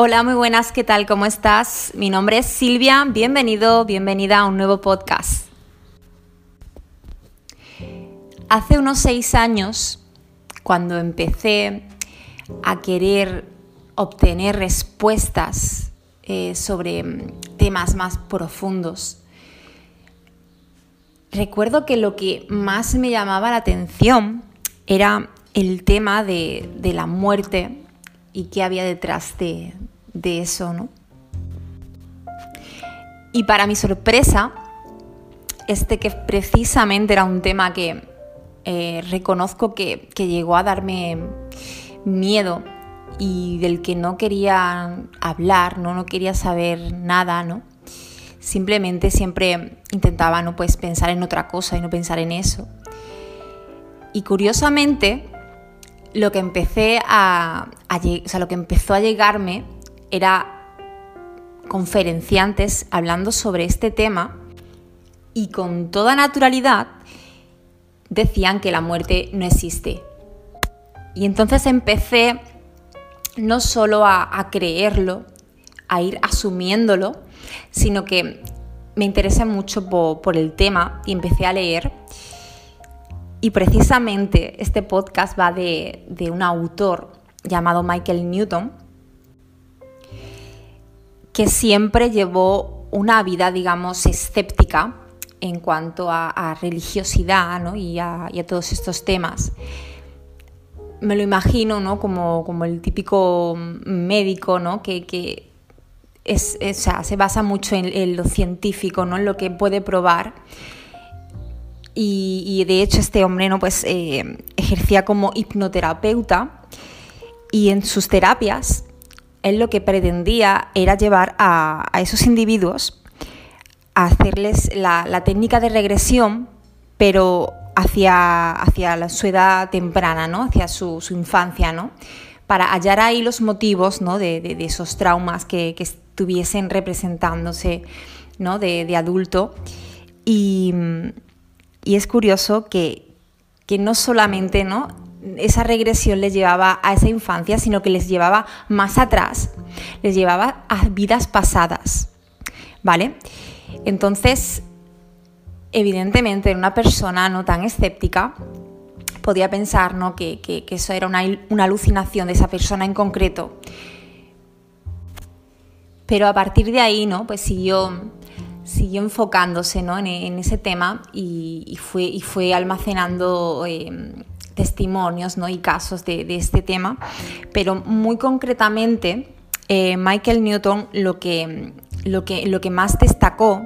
Hola, muy buenas, ¿qué tal? ¿Cómo estás? Mi nombre es Silvia, bienvenido, bienvenida a un nuevo podcast. Hace unos seis años, cuando empecé a querer obtener respuestas eh, sobre temas más profundos, recuerdo que lo que más me llamaba la atención era el tema de, de la muerte y qué había detrás de, de eso, ¿no? Y para mi sorpresa, este que precisamente era un tema que eh, reconozco que, llegó a darme miedo y del que no quería hablar, ¿no? no quería saber nada, ¿no? Simplemente siempre intentaba ¿no? pues pensar en otra cosa y no pensar en eso. Y curiosamente, lo que empecé a, o sea, lo que empezó a llegarme era conferenciantes hablando sobre este tema y con toda naturalidad decían que la muerte no existe. Y entonces empecé no solo a, creerlo, a ir asumiéndolo, sino que me interesé mucho por, el tema y empecé a leer. Y precisamente este podcast va de, de un autor llamado Michael Newton, que siempre llevó una vida, digamos, escéptica en cuanto a, religiosidad y, a, todos estos temas. Me lo imagino ¿no? como, el típico médico ¿no? que, es, se basa mucho en, lo científico, ¿no? en lo que puede probar. Y, de hecho este hombre ¿no? pues, eh, ejercía como hipnoterapeuta y en sus terapias él lo que pretendía era llevar a, esos individuos a hacerles la, técnica de regresión, pero hacia, hacia su edad temprana, ¿no? hacia su, infancia, ¿no? para hallar ahí los motivos ¿no? de, esos traumas que, estuviesen representándose ¿no? de, adulto. Y, y, es curioso que, que no solamente ¿no? Esa regresión les llevaba a esa infancia, sino que les llevaba más atrás, les llevaba a vidas pasadas, ¿vale? Entonces, evidentemente, una persona no tan escéptica podía pensar ¿no? que, eso era una, alucinación de esa persona en concreto. Pero a partir de ahí, ¿no? Pues siguió, siguió enfocándose ¿no? en, ese tema y, fue, y fue almacenando eh, testimonios ¿no? y casos de, este tema, pero muy concretamente eh, Michael Newton lo que, lo, que, lo que más destacó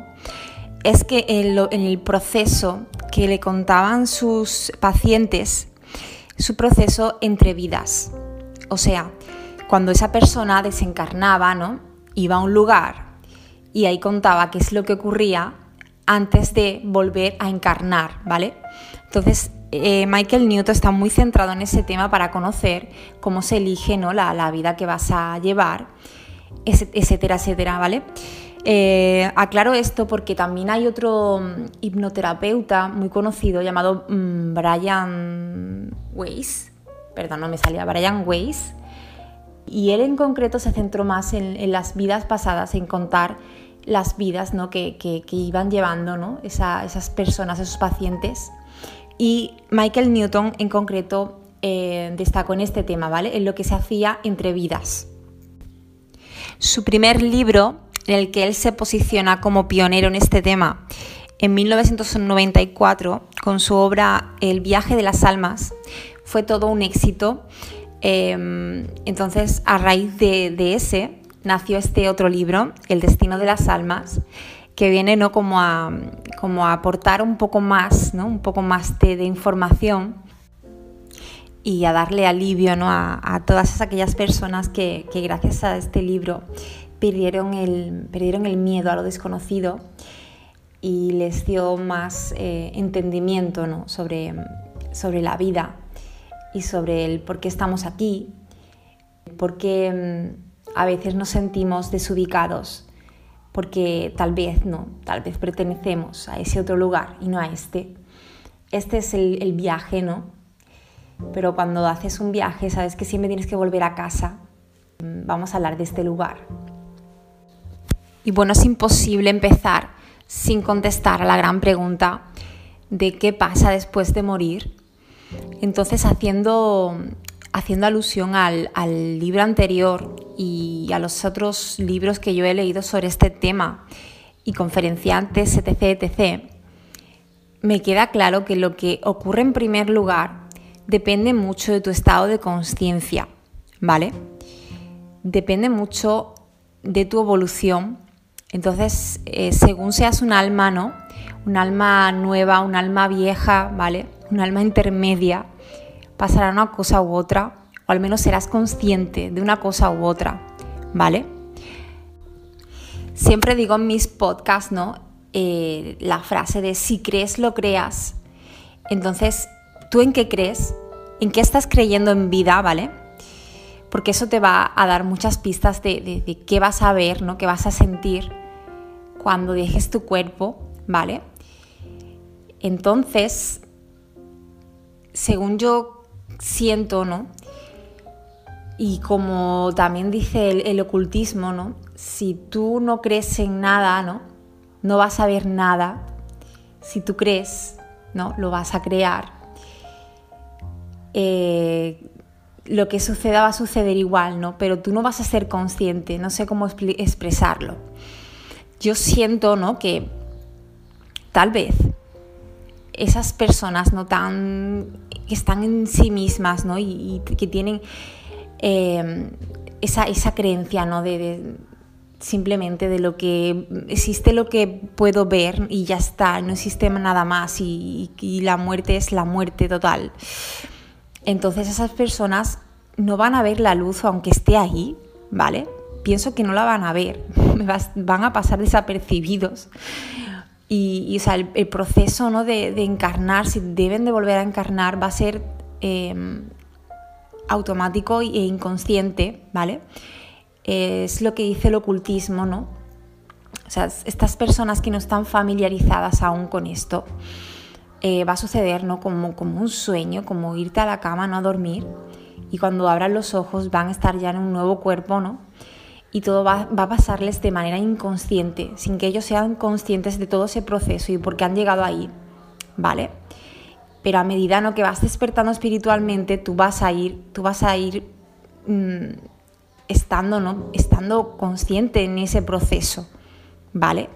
es que en, el proceso que le contaban sus pacientes, su proceso entre vidas, o sea, cuando esa persona desencarnaba, ¿no? iba a un lugar y ahí contaba qué es lo que ocurría antes de volver a encarnar, ¿vale? Entonces, eh, Michael Newton está muy centrado en ese tema para conocer cómo se elige ¿no? la, vida que vas a llevar, etcétera, etcétera, ¿vale? Eh, aclaro esto porque también hay otro mm, hipnoterapeuta muy conocido llamado mm, Brian Weiss, perdón, no me salía, Brian Weiss, y él en concreto se centró más en, las vidas pasadas, en contar las vidas ¿no? que, iban llevando ¿no? esas personas, esos pacientes y Michael Newton en concreto eh, destacó en este tema, ¿vale? En lo que se hacía entre vidas. Su primer libro, en el que él se posiciona como pionero en este tema, en 1994, con su obra El viaje de las almas, fue todo un éxito. Em, entonces, a raíz de ese, nació este otro libro, El destino de las almas, que viene ¿no? como, a, como a aportar un poco más, ¿no? un poco más de, información y a darle alivio ¿no? a, todas aquellas personas que, gracias a este libro perdieron el, perdieron el miedo a lo desconocido y les dio más eh, entendimiento ¿no? sobre, sobre la vida y sobre el por qué estamos aquí, por qué mm, a veces nos sentimos desubicados porque tal vez no, tal vez pertenecemos a ese otro lugar y no a este. Este es el, viaje, ¿no? Pero cuando haces un viaje sabes que siempre tienes que volver a casa. vamos a hablar de este lugar. Y bueno, es imposible empezar sin contestar a la gran pregunta de qué pasa después de morir. Entonces, haciendo, haciendo alusión al, al libro anterior y a los otros libros que yo he leído sobre este tema y conferenciantes, etc., etc., me queda claro que lo que ocurre en primer lugar depende mucho de tu estado de conciencia, ¿vale? Depende mucho de tu evolución. Entonces, eh, según seas un alma, ¿no? Un alma nueva, un alma vieja, ¿vale? Un alma intermedia, pasará una cosa u otra, o al menos serás consciente de una cosa u otra, ¿vale? Siempre digo en mis podcasts, ¿no? Eh, la frase de si crees, lo creas. Entonces, ¿tú en qué crees? ¿En qué estás creyendo en vida, ¿vale? Porque eso te va a dar muchas pistas de, qué vas a ver, ¿no? Qué vas a sentir cuando dejes tu cuerpo, ¿vale? Entonces, según yo siento, ¿no? Y como también dice el, ocultismo, ¿no? Si tú no crees en nada, ¿no? no vas a ver nada. Si tú crees, ¿no? Lo vas a crear. Eh, lo que suceda va a suceder igual, ¿no? Pero tú no vas a ser consciente, no sé cómo expresarlo. Yo siento, ¿no? Que tal vez esas personas no tan que están en sí mismas, ¿no? Y, que tienen eh, esa, esa, creencia, ¿no? de simplemente de lo que existe lo que puedo ver y ya está, no existe nada más y, la muerte es la muerte total. Entonces esas personas no van a ver la luz aunque esté ahí, ¿vale? Pienso que no la van a ver, van a pasar desapercibidos. Y, el, proceso ¿no? de, encarnar, si deben de volver a encarnar, va a ser em, automático e inconsciente, ¿vale? es lo que dice el ocultismo, ¿no? O sea, estas personas que no están familiarizadas aún con esto, eh, va a suceder, ¿no? Como, como un sueño, como irte a la cama, no a dormir, y cuando abran los ojos van a estar ya en un nuevo cuerpo, ¿no? Y todo va, va, a pasarles de manera inconsciente, sin que ellos sean conscientes de todo ese proceso y por qué han llegado ahí, ¿vale? Pero a medida ¿no? que vas despertando espiritualmente, tú vas a ir, tú vas a ir mmm, estando, ¿no? estando consciente en ese proceso, ¿vale?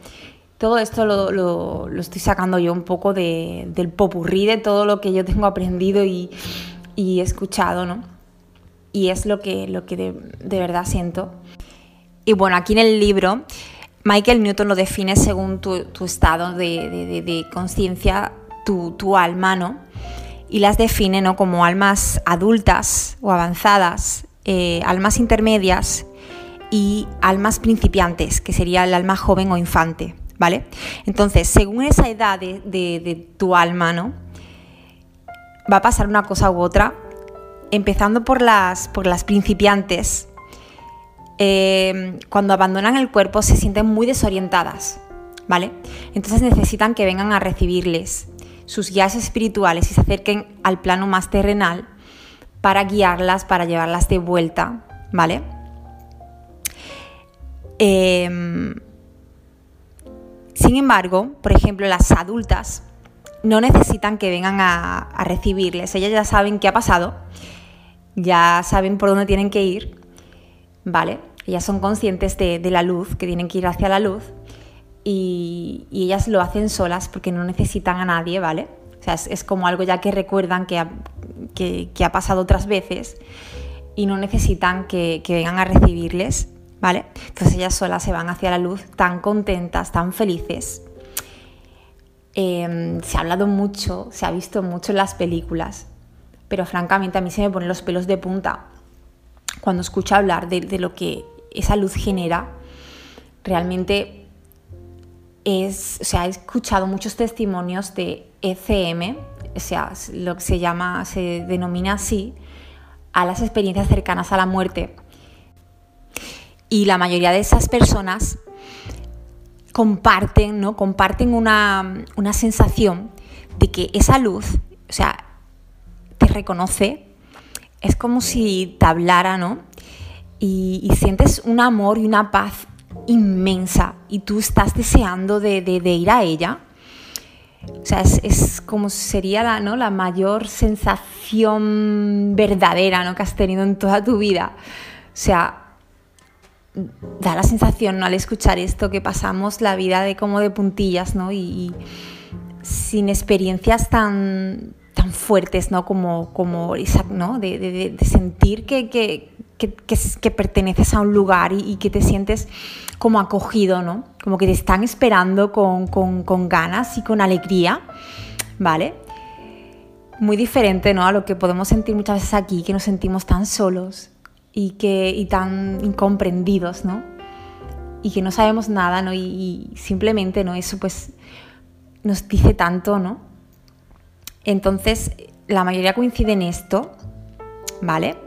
Todo esto lo, estoy sacando yo un poco del popurrí de todo lo que yo tengo aprendido y, y escuchado, ¿no? Y es lo que, lo que de, verdad siento. Y bueno, aquí en el libro, Michael Newton lo define según tu, estado de, de conciencia, tu, tu, alma, ¿no? Y las define ¿no? como almas adultas o avanzadas eh, almas intermedias y almas principiantes, que sería el alma joven o infante, ¿vale? Entonces, según esa edad de, tu alma, ¿no? Va a pasar una cosa u otra, empezando por las, por las principiantes. Eh, cuando abandonan el cuerpo se sienten muy desorientadas, ¿vale? Entonces necesitan que vengan a recibirles sus guías espirituales y se acerquen al plano más terrenal para guiarlas, para llevarlas de vuelta, ¿vale? Em, sin embargo, por ejemplo, las adultas no necesitan que vengan a, recibirles. Ellas ya saben qué ha pasado, ya saben por dónde tienen que ir, ¿vale? Ellas son conscientes de, la luz, que tienen que ir hacia la luz, y, ellas lo hacen solas porque no necesitan a nadie, ¿vale? O sea, es, es como algo ya que recuerdan que, que, ha pasado otras veces y no necesitan que, vengan a recibirles, ¿vale? Entonces ellas solas se van hacia la luz tan contentas, tan felices. Em, se ha hablado mucho, se ha visto mucho en las películas, pero francamente a mí se me ponen los pelos de punta cuando escucho hablar de, de lo que esa luz genera. Realmente es, o sea, he escuchado muchos testimonios de ECM, o sea, lo que se llama, se denomina así, a las experiencias cercanas a la muerte. Y la mayoría de esas personas comparten, ¿no? Comparten una, sensación de que esa luz, o sea, te reconoce, es como si te hablara, ¿no? y, sientes un amor y una paz inmensa y tú estás deseando de, ir a ella. O sea, es, como sería la, mayor sensación verdadera ¿no? que has tenido en toda tu vida. O sea, da la sensación al escuchar esto que pasamos la vida de como de puntillas ¿no? y, sin experiencias tan, fuertes ¿no? como, como ¿no? De, sentir que, que, perteneces a un lugar y, que te sientes como acogido, ¿no? Como que te están esperando con, con, ganas y con alegría, ¿vale? Muy diferente, ¿no? A lo que podemos sentir muchas veces aquí, que nos sentimos tan solos y, que, y tan incomprendidos, ¿no? Y que no sabemos nada, ¿no? Y, simplemente, ¿no? Eso pues nos dice tanto, ¿no? Entonces, la mayoría coincide en esto, ¿vale?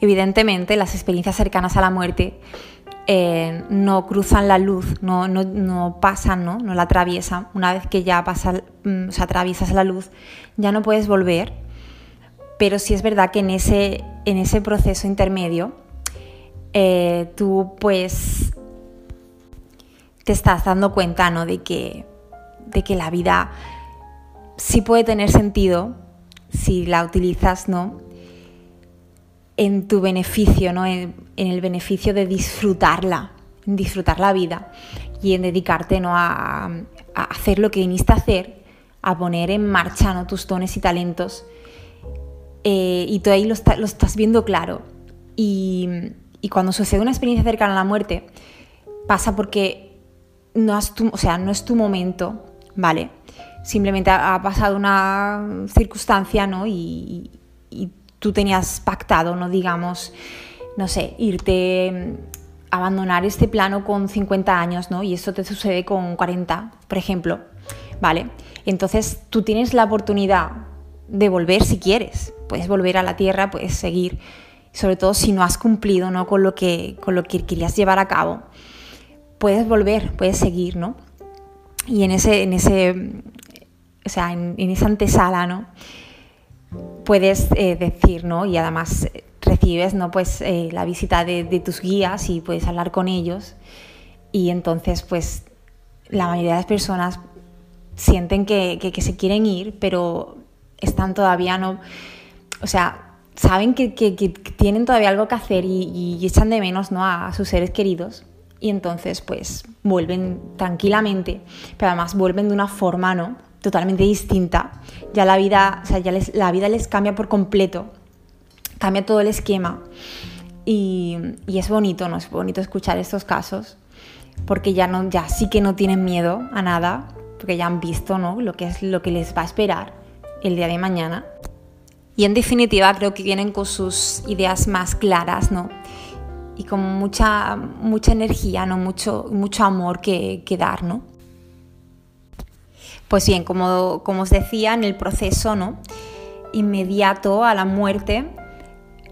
Evidentemente, las experiencias cercanas a la muerte eh, no cruzan la luz, no, no, pasan, ¿no? no la atraviesan. Una vez que ya pasa, mm, atraviesas la luz, ya no puedes volver. Pero sí es verdad que en ese, en ese proceso intermedio, eh, tú pues te estás dando cuenta ¿no? de, que, de que la vida sí puede tener sentido si la utilizas ¿no? En tu beneficio, ¿no? en, el beneficio de disfrutarla, en disfrutar la vida y en dedicarte ¿no? a, hacer lo que viniste a hacer, a poner en marcha ¿no? tus dones y talentos. Eh, y tú ahí lo, estás viendo claro. Y, cuando sucede una experiencia cercana a la muerte, pasa porque no, o sea, no es tu momento, ¿vale? Simplemente ha, pasado una circunstancia, ¿no? y, tú tenías pactado, no digamos, no sé, irte, abandonar este plano con 50 años, ¿no? Y eso te sucede con 40, por ejemplo, ¿vale? Entonces tú tienes la oportunidad de volver si quieres, puedes volver a la tierra, puedes seguir, sobre todo si no has cumplido, ¿no? Con lo que, con lo que querías llevar a cabo, puedes volver, puedes seguir, ¿no? Y en ese, en ese, o sea, en esa antesala, ¿no? Puedes eh, decir, ¿no? Y además eh, recibes, ¿no? Pues eh, la visita de, tus guías y puedes hablar con ellos. Y entonces, pues, la mayoría de las personas sienten que, se quieren ir, pero están todavía no. O sea, saben que, tienen todavía algo que hacer y, echan de menos ¿no? a, sus seres queridos. Y entonces, pues, vuelven tranquilamente, pero además vuelven de una forma, ¿no? Totalmente distinta. Ya la vida, o sea, ya la vida les cambia por completo, cambia todo el esquema. Y, es bonito, ¿no? Es bonito escuchar estos casos, porque ya, no, ya sí que no tienen miedo a nada, porque ya han visto, ¿no? Lo que es lo que les va a esperar el día de mañana. Y en definitiva creo que vienen con sus ideas más claras, ¿no? Y con mucha, mucha energía, ¿no? Mucho, mucho amor que dar, ¿no? Pues bien, como, os decía, en el proceso ¿no? inmediato a la muerte,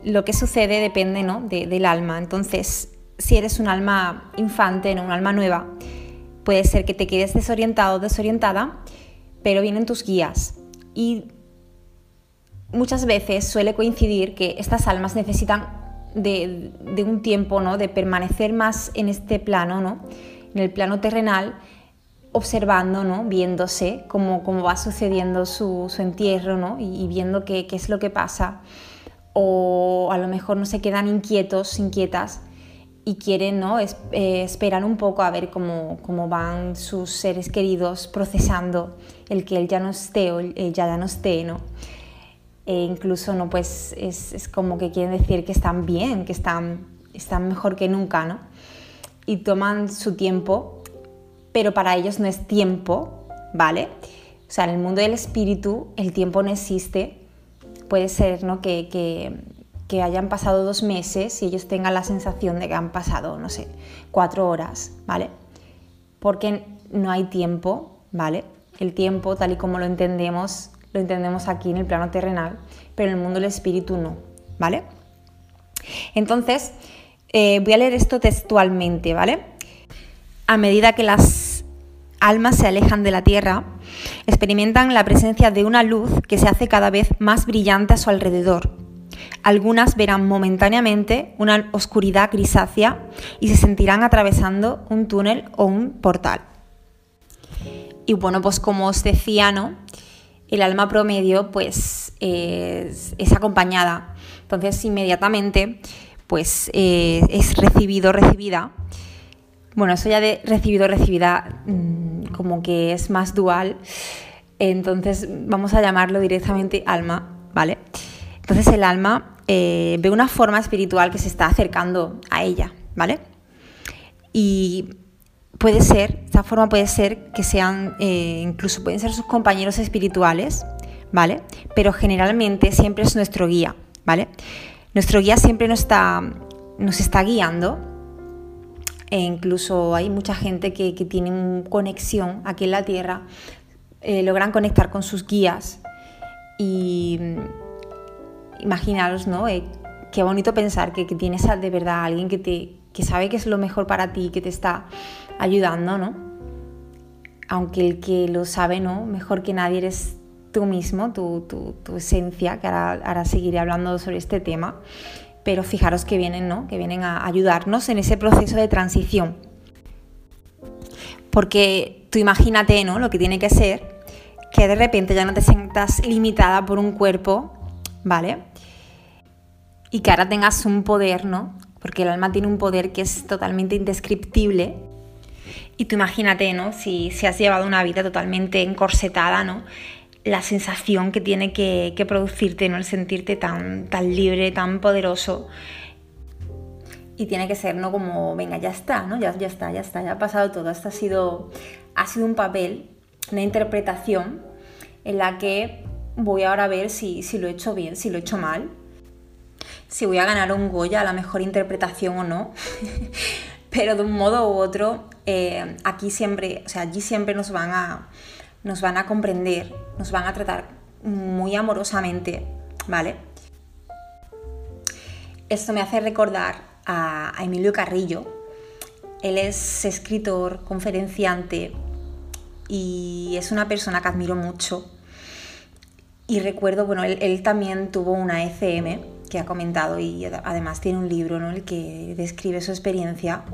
lo que sucede depende ¿no? del alma. Entonces, si eres un alma infante, ¿no? un alma nueva, puede ser que te quedes desorientado o desorientada, pero vienen tus guías. Y muchas veces suele coincidir que estas almas necesitan de, de un tiempo, ¿no? de permanecer más en este plano, ¿no? en el plano terrenal, observando, ¿no? viéndose cómo, cómo va sucediendo su, entierro ¿no? y, viendo qué, es lo que pasa. O a lo mejor no se quedan inquietos, inquietas y quieren ¿no? Eh, esperar un poco a ver cómo, cómo, van sus seres queridos procesando el que él ya no esté o él ya no esté. ¿no? E incluso ¿no? pues es, es, como que quieren decir que están bien, que están, están mejor que nunca. ¿no? Y toman su tiempo pero para ellos no es tiempo, ¿vale? O sea, en el mundo del espíritu el tiempo no existe. Puede ser ¿no? que, que, hayan pasado dos meses y ellos tengan la sensación de que han pasado, no sé, cuatro horas, ¿vale? Porque no hay tiempo, ¿vale? El tiempo, tal y como lo entendemos, lo entendemos aquí en el plano terrenal, pero en el mundo del espíritu no, ¿vale? Entonces, eh, voy a leer esto textualmente, ¿vale? A medida que las almas se alejan de la Tierra, experimentan la presencia de una luz que se hace cada vez más brillante a su alrededor. algunas verán momentáneamente una oscuridad grisácea y se sentirán atravesando un túnel o un portal. Y bueno, pues como os decía, ¿no? El alma promedio pues es, acompañada. Entonces inmediatamente pues eh, es recibido, recibida. Bueno, eso ya de recibido, recibida mm, como que es más dual. Entonces vamos a llamarlo directamente alma, ¿vale? Entonces el alma eh, ve una forma espiritual que se está acercando a ella, ¿vale? Y puede ser, esta forma puede ser que sean, eh, incluso pueden ser sus compañeros espirituales, ¿vale? Pero generalmente siempre es nuestro guía, ¿vale? Nuestro guía siempre nos está, nos está guiando. E incluso hay mucha gente que, que tiene conexión aquí en la Tierra, eh, logran conectar con sus guías y mm, imaginaros, ¿no? Eh, qué bonito pensar que, que tienes de verdad a alguien que, te, que sabe que es lo mejor para ti, que te está ayudando, ¿no? Aunque el que lo sabe, ¿no? Mejor que nadie eres tú mismo, tu, tu, esencia, que ahora, seguiré hablando sobre este tema, pero fijaros que vienen, ¿no? Que vienen a ayudarnos en ese proceso de transición. Porque tú imagínate, ¿no? Lo que tiene que ser que de repente ya no te sientas limitada por un cuerpo, ¿vale? Y que ahora tengas un poder, ¿no? Porque el alma tiene un poder que es totalmente indescriptible y tú imagínate, ¿no? Si, si has llevado una vida totalmente encorsetada, ¿no? La sensación que tiene que, producirte, ¿no? El sentirte tan, tan libre, tan poderoso. Y tiene que ser, ¿no? Como, venga, ya está, ¿no? Ya, ya está, ya está, ya ha pasado todo. Ha sido, ha sido un papel, una interpretación en la que voy ahora a ver si, si lo he hecho bien, si lo he hecho mal, si voy a ganar un Goya a la mejor interpretación o no. pero de un modo u otro, eh, aquí siempre, o sea, allí siempre nos van, a, nos van a comprender, nos van a tratar muy amorosamente, ¿vale? Esto me hace recordar a, Emilio Carrillo. Él es escritor, conferenciante y es una persona que admiro mucho. Y recuerdo, bueno, él, también tuvo una ECM, que ha comentado y además tiene un libro en el que describe su experiencia.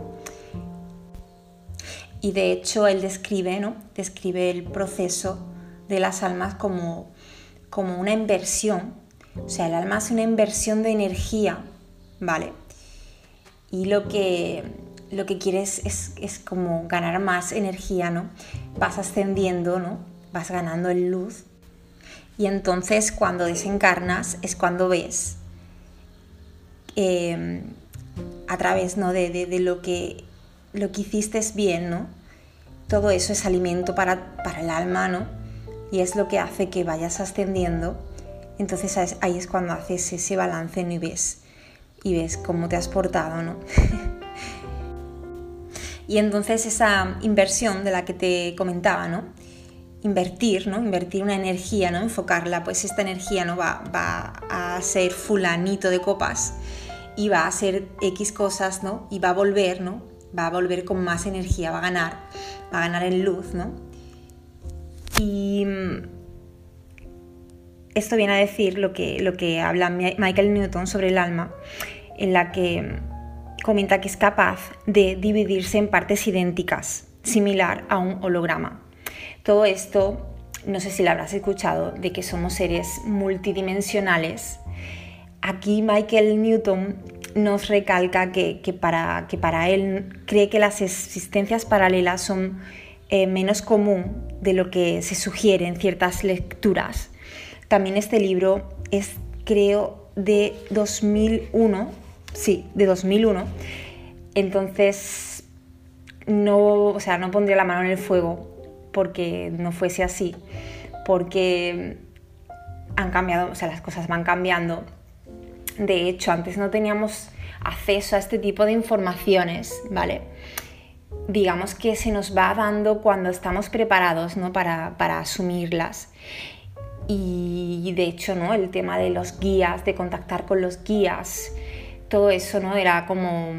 Y de hecho él describe, ¿no? describe el proceso de las almas como, como una inversión. O sea, el alma es una inversión de energía, ¿vale? Y lo que, lo que quieres es, es como ganar más energía, ¿no? Vas ascendiendo, ¿no? Vas ganando en luz. Y entonces cuando desencarnas es cuando ves Em, a través ¿no? de, lo, que, lo que hiciste es bien, ¿no? Todo eso es alimento para, para el alma, ¿no? Y es lo que hace que vayas ascendiendo. Entonces ahí es cuando haces ese balance y ves, y ves cómo te has portado, ¿no? y entonces esa inversión de la que te comentaba, ¿no? Invertir, ¿no? Invertir una energía, ¿no? Enfocarla, pues esta energía no va, va a ser fulanito de copas, y va a hacer X cosas, ¿no? Y va a volver, ¿no? Va a volver con más energía, va a ganar, va a ganar en luz, ¿no? Y mm, esto viene a decir lo que, lo que habla Michael Newton sobre el alma, en la que mm, comenta que es capaz de dividirse en partes idénticas, similar a un holograma. Todo esto, no sé si lo habrás escuchado, de que somos seres multidimensionales aquí Michael Newton nos recalca que, para, que para él cree que las existencias paralelas son eh, menos común de lo que se sugiere en ciertas lecturas. También este libro es, creo, de 2001, sí, de 2001. Entonces, no, o sea, no pondría la mano en el fuego porque no fuese así, porque han cambiado, o sea, las cosas van cambiando de hecho, antes no teníamos acceso a este tipo de informaciones, ¿vale? Digamos que se nos va dando cuando estamos preparados ¿no? para, asumirlas. Y de hecho, ¿no? El tema de los guías, de contactar con los guías, todo eso, ¿no? Era como...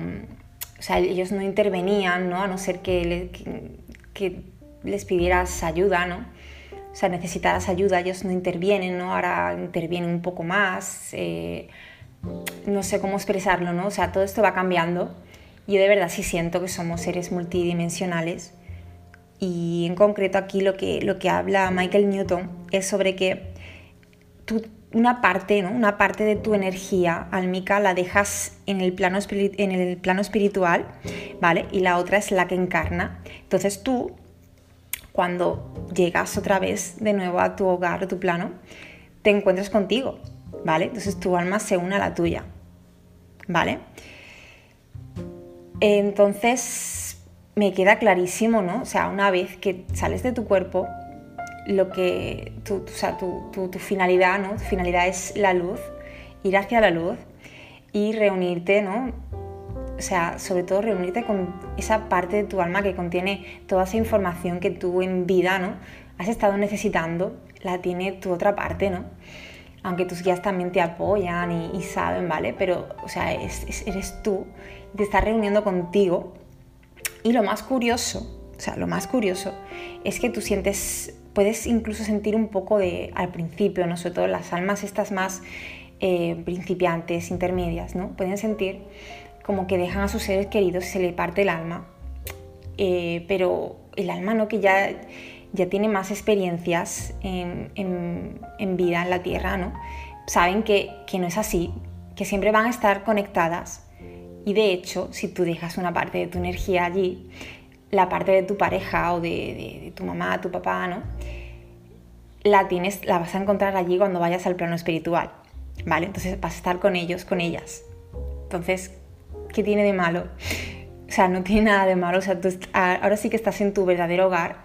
O sea, ellos no intervenían, ¿no? A no ser que, que, les pidieras ayuda, ¿no? O sea, necesitaras ayuda, ellos no intervienen, ¿no? Ahora intervienen un poco más. Eh, no sé cómo expresarlo, ¿no? O sea, todo esto va cambiando. Yo de verdad sí siento que somos seres multidimensionales. Y en concreto aquí lo que, lo que habla Michael Newton es sobre que una, parte, ¿no? una parte de tu energía álmica la dejas en el, plano en el plano espiritual, ¿vale? Y la otra es la que encarna. Entonces tú, cuando llegas otra vez de nuevo a tu hogar, a tu plano, te encuentras contigo, ¿vale? Entonces tu alma se une a la tuya, ¿vale? Entonces me queda clarísimo, ¿no? O sea, una vez que sales de tu cuerpo, lo que tu, o sea, tu, tu, finalidad, ¿no? Tu finalidad es la luz, ir hacia la luz y reunirte, ¿no? O sea, sobre todo reunirte con esa parte de tu alma que contiene toda esa información que tú en vida, ¿no? Has estado necesitando, la tiene tu otra parte, ¿no? Aunque tus guías también te apoyan y, saben, ¿vale? Pero, o sea, eres tú, te estás reuniendo contigo. Y lo más curioso, o sea, lo más curioso es que tú sientes, puedes incluso sentir un poco de, al principio, ¿no? Sobre todo las almas estas más eh, principiantes, intermedias, ¿no? Pueden sentir como que dejan a sus seres queridos y se le parte el alma. Eh, pero el alma, ¿no? Que ya ya tiene más experiencias en, vida en la Tierra, ¿no? saben que, no es así, que siempre van a estar conectadas. Y de hecho, si tú dejas una parte de tu energía allí, la parte de tu pareja o de, tu mamá, tu papá, ¿no? La, tienes, la vas a encontrar allí cuando vayas al plano espiritual, ¿vale? Entonces vas a estar con ellos, con ellas. Entonces, ¿qué tiene de malo? O sea, no tiene nada de malo. O sea, tú, ahora sí que estás en tu verdadero hogar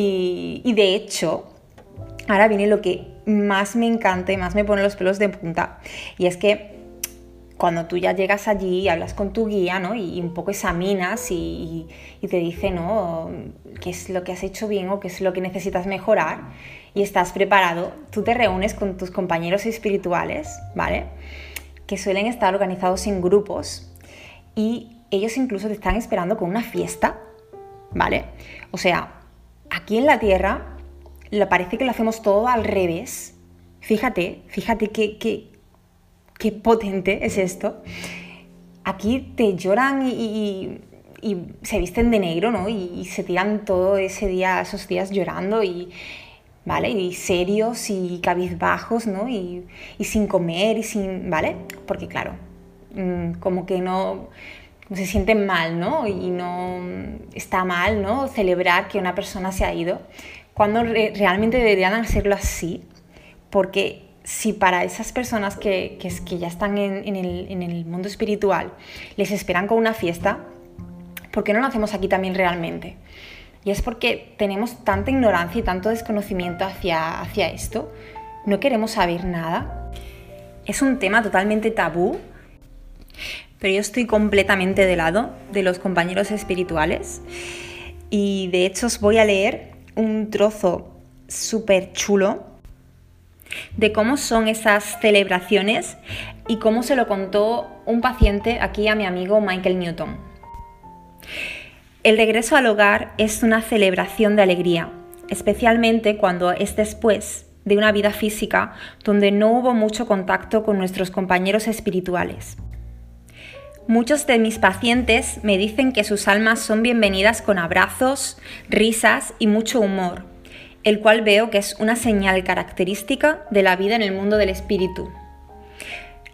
y, de hecho, ahora viene lo que más me encanta y más me pone los pelos de punta. Y es que cuando tú ya llegas allí y hablas con tu guía, ¿no? Y, un poco examinas y, te dice, ¿no? ¿Qué es lo que has hecho bien o qué es lo que necesitas mejorar? Y estás preparado, tú te reúnes con tus compañeros espirituales, ¿vale? Que suelen estar organizados en grupos y ellos incluso te están esperando con una fiesta, ¿vale? O sea, aquí en la Tierra parece que lo hacemos todo al revés. Fíjate, fíjate qué, qué, potente es esto. Aquí te lloran y, se visten de negro, ¿no? Y, se tiran todo ese día, esos días llorando y, ¿vale? Y serios y cabizbajos, ¿no? Y, sin comer y sin, ¿vale? Porque claro, mm, como que no, se sienten mal, ¿no? Y no está mal, ¿no? Celebrar que una persona se ha ido, cuando realmente deberían hacerlo así, porque si para esas personas que, que, ya están en, el, en, el, mundo espiritual les esperan con una fiesta, ¿por qué no lo hacemos aquí también realmente? Y es porque tenemos tanta ignorancia y tanto desconocimiento hacia, hacia esto, no queremos saber nada. Es un tema totalmente tabú, pero yo estoy completamente de lado de los compañeros espirituales y de hecho os voy a leer un trozo súper chulo de cómo son esas celebraciones y cómo se lo contó un paciente aquí a mi amigo Michael Newton. El regreso al hogar es una celebración de alegría, especialmente cuando es después de una vida física donde no hubo mucho contacto con nuestros compañeros espirituales. Muchos de mis pacientes me dicen que sus almas son bienvenidas con abrazos, risas y mucho humor, el cual veo que es una señal característica de la vida en el mundo del espíritu.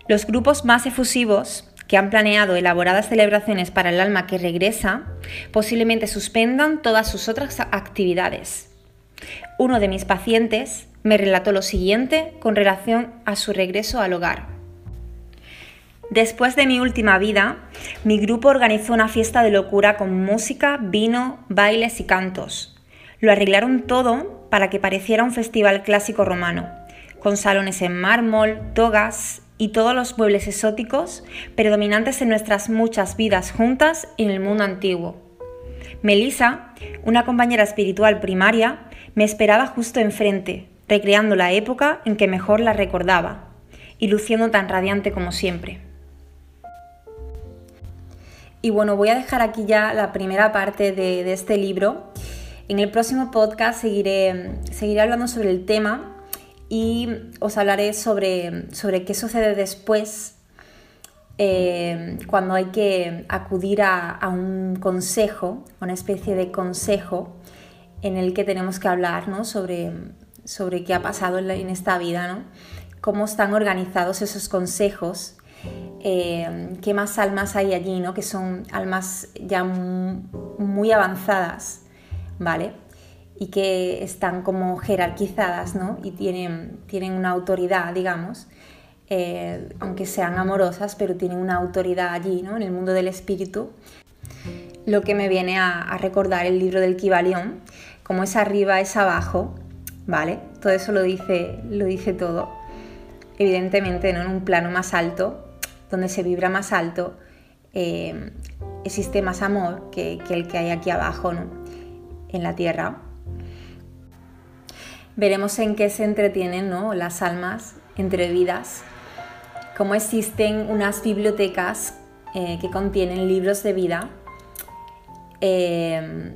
Los grupos más efusivos, que han planeado elaboradas celebraciones para el alma que regresa, posiblemente suspendan todas sus otras actividades. Uno de mis pacientes me relató lo siguiente con relación a su regreso al hogar. Después de mi última vida, mi grupo organizó una fiesta de locura con música, vino, bailes y cantos. Lo arreglaron todo para que pareciera un festival clásico romano, con salones en mármol, togas y todos los muebles exóticos predominantes en nuestras muchas vidas juntas en el mundo antiguo. Melissa, una compañera espiritual primaria, me esperaba justo enfrente, recreando la época en que mejor la recordaba y luciendo tan radiante como siempre. Y bueno, voy a dejar aquí ya la primera parte de, este libro. En el próximo podcast seguiré, seguiré hablando sobre el tema y os hablaré sobre, sobre qué sucede después eh, cuando hay que acudir a, un consejo, una especie de consejo en el que tenemos que hablar sobre, sobre qué ha pasado en, esta vida, ¿no? cómo están organizados esos consejos, eh, qué más almas hay allí, ¿no? que son almas ya muy avanzadas, ¿vale? Y que están como jerarquizadas, ¿no? Y tienen, tienen una autoridad, digamos, eh, aunque sean amorosas, pero tienen una autoridad allí, ¿no? En el mundo del espíritu. Lo que me viene a, recordar el libro del Kibalión, como es arriba, es abajo, ¿vale? Todo eso lo dice, lo dice todo. Evidentemente, ¿no? En un plano más alto, donde se vibra más alto, eh, existe más amor que, el que hay aquí abajo, ¿no? En la tierra. Veremos en qué se entretienen ¿no? las almas entre vidas cómo existen unas bibliotecas eh, que contienen libros de vida. Eh,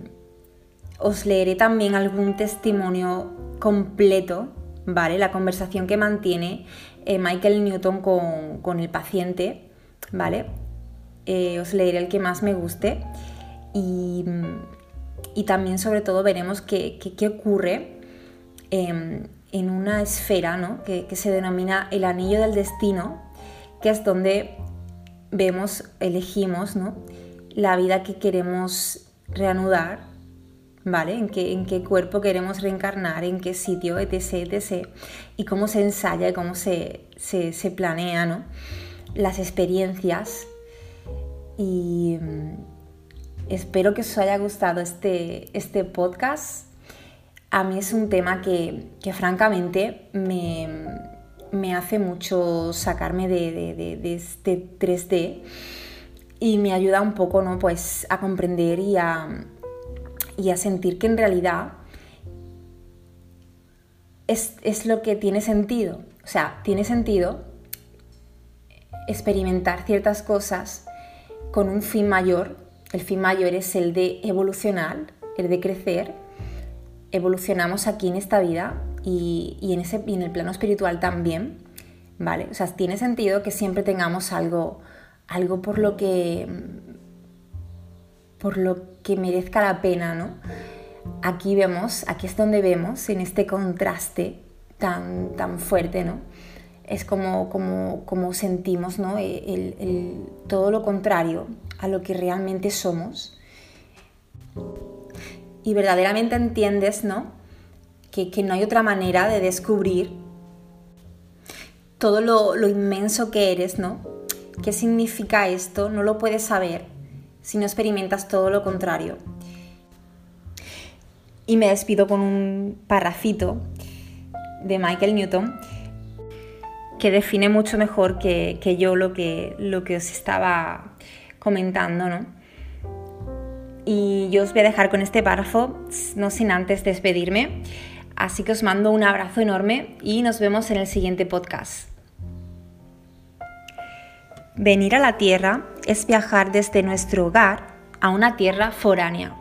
os leeré también algún testimonio completo, ¿vale? La conversación que mantiene eh, Michael Newton con, el paciente, ¿vale? os leeré el que más me guste y, también sobre todo veremos qué, ocurre em, en una esfera ¿no? que, que, se denomina el anillo del destino, que es donde vemos, elegimos ¿no? la vida que queremos reanudar, ¿vale? En qué, en qué cuerpo queremos reencarnar, en qué sitio, etc, etc. Y cómo se ensaya y cómo se, se, planea, ¿no? Las experiencias. Y mm, espero que os haya gustado este, este podcast. A mí es un tema que, que francamente me me hace mucho sacarme de, este 3D y me ayuda un poco ¿no? pues, a comprender y a, y a sentir que en realidad es, es lo que tiene sentido. O sea, tiene sentido experimentar ciertas cosas con un fin mayor. El fin mayor es el de evolucionar, el de crecer. Evolucionamos aquí en esta vida y, en, ese, en el plano espiritual también, ¿vale? O sea, tiene sentido que siempre tengamos algo, algo por lo que por lo que merezca la pena, ¿no? Aquí vemos, aquí es donde vemos, en este contraste tan, tan fuerte, ¿no? Es como, como, como sentimos, ¿no? el, todo lo contrario a lo que realmente somos. Y verdaderamente entiendes, ¿no? que, no hay otra manera de descubrir todo lo, inmenso que eres, ¿no? ¿Qué significa esto? No lo puedes saber si no experimentas todo lo contrario. Y me despido con un parrafito de Michael Newton que define mucho mejor que, yo lo que, lo que os estaba comentando, ¿no? Y yo os voy a dejar con este párrafo, no sin antes despedirme. Así que os mando un abrazo enorme y nos vemos en el siguiente podcast. Venir a la Tierra es viajar desde nuestro hogar a una tierra foránea.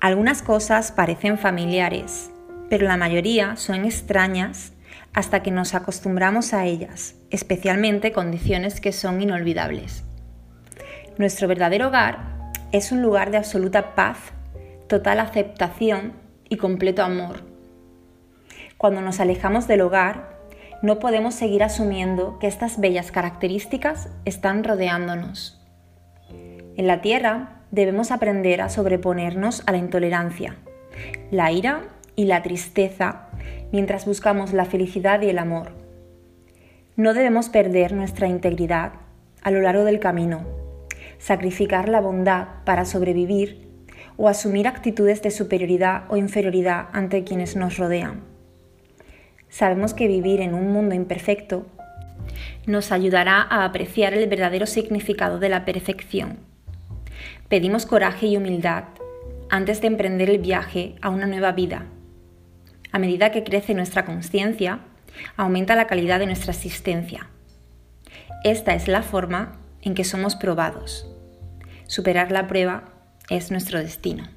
Algunas cosas parecen familiares, pero la mayoría son extrañas hasta que nos acostumbramos a ellas, especialmente condiciones que son inolvidables. Nuestro verdadero hogar es un lugar de absoluta paz, total aceptación y completo amor. Cuando nos alejamos del hogar, no podemos seguir asumiendo que estas bellas características están rodeándonos. En la Tierra debemos aprender a sobreponernos a la intolerancia, la ira y la tristeza mientras buscamos la felicidad y el amor. No debemos perder nuestra integridad a lo largo del camino, sacrificar la bondad para sobrevivir o asumir actitudes de superioridad o inferioridad ante quienes nos rodean. Sabemos que vivir en un mundo imperfecto nos ayudará a apreciar el verdadero significado de la perfección. Pedimos coraje y humildad antes de emprender el viaje a una nueva vida. A medida que crece nuestra conciencia, aumenta la calidad de nuestra existencia. Esta es la forma en que somos probados. Superar la prueba es nuestro destino.